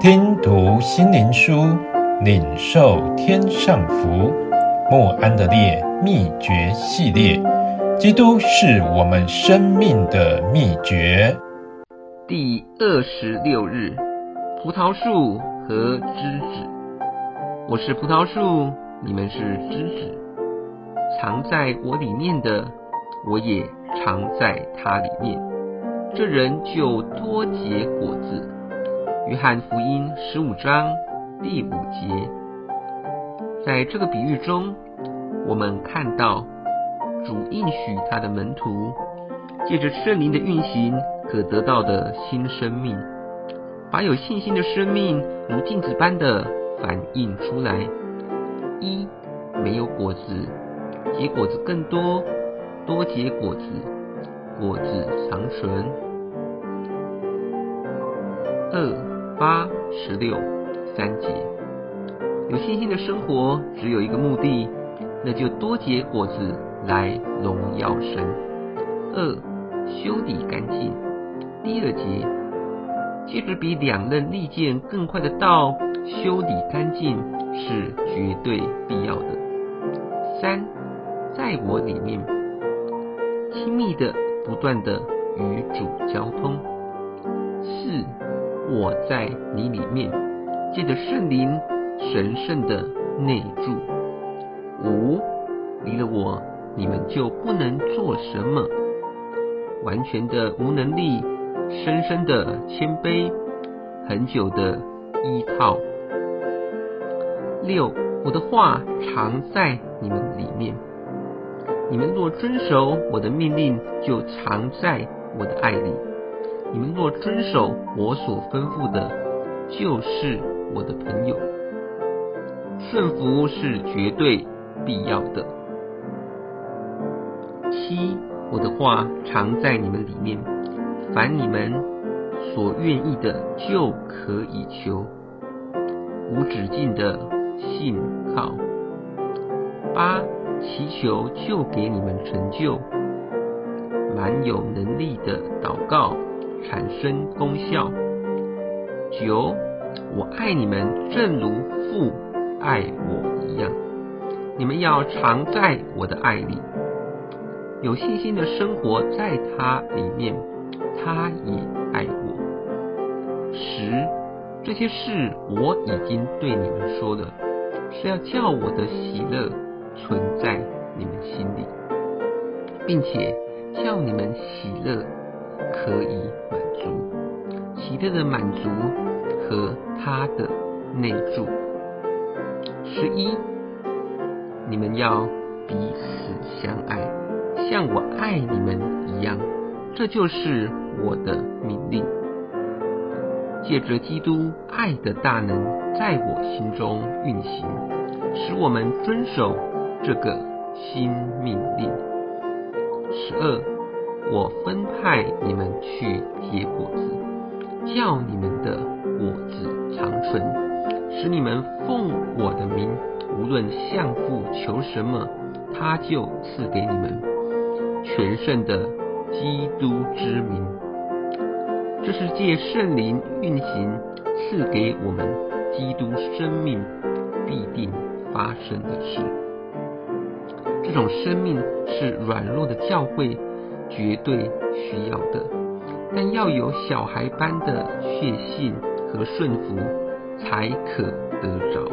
听读心灵书，领受天上福。莫安德烈秘诀系列，基督是我们生命的秘诀。第二十六日，葡萄树和枝子。我是葡萄树，你们是枝子。藏在我里面的，我也藏在它里面，这人就多结果子。约翰福音十五章第五节，在这个比喻中，我们看到主应许他的门徒，借着圣灵的运行，可得到的新生命，把有信心的生命如镜子般的反映出来。一没有果子，结果子更多，多结果子，果子长存。二。八十六三节，有信心的生活只有一个目的，那就多结果子来荣耀神。二修理干净。第二节，借着比两刃利剑更快的刀修理干净是绝对必要的。三，在我里面，亲密的不断的与主交通。我在你里面，借着圣灵神圣的内住。五，离了我，你们就不能做什么。完全的无能力，深深的谦卑，恒久的依靠。六，我的话常在你们里面，你们若遵守我的命令，就常在我的爱里。你们若遵守我所吩咐的，就是我的朋友。顺服是绝对必要的。七，我的话常在你们里面，凡你们所愿意的，就可以求，无止境的信靠。八，祈求就给你们成就，蛮有能力的祷告。产生功效。九，我爱你们，正如父爱我一样。你们要常在我的爱里，有信心的生活在他里面，他也爱我。十，这些事我已经对你们说了，是要叫我的喜乐存在你们心里，并且叫你们喜乐。可以满足，喜乐的满足和他的内住。十一，你们要彼此相爱，像我爱你们一样，这就是我的命令。借着基督爱的大能在我心中运行，使我们遵守这个新命令。十二。我分派你们去结果子，叫你们的果子长存，使你们奉我的名，无论向父求什么，他就赐给你们。全胜的基督之名，这是借圣灵运行赐给我们基督生命必定发生的事。这种生命是软弱的教会。绝对需要的，但要有小孩般的血性和顺服，才可得着。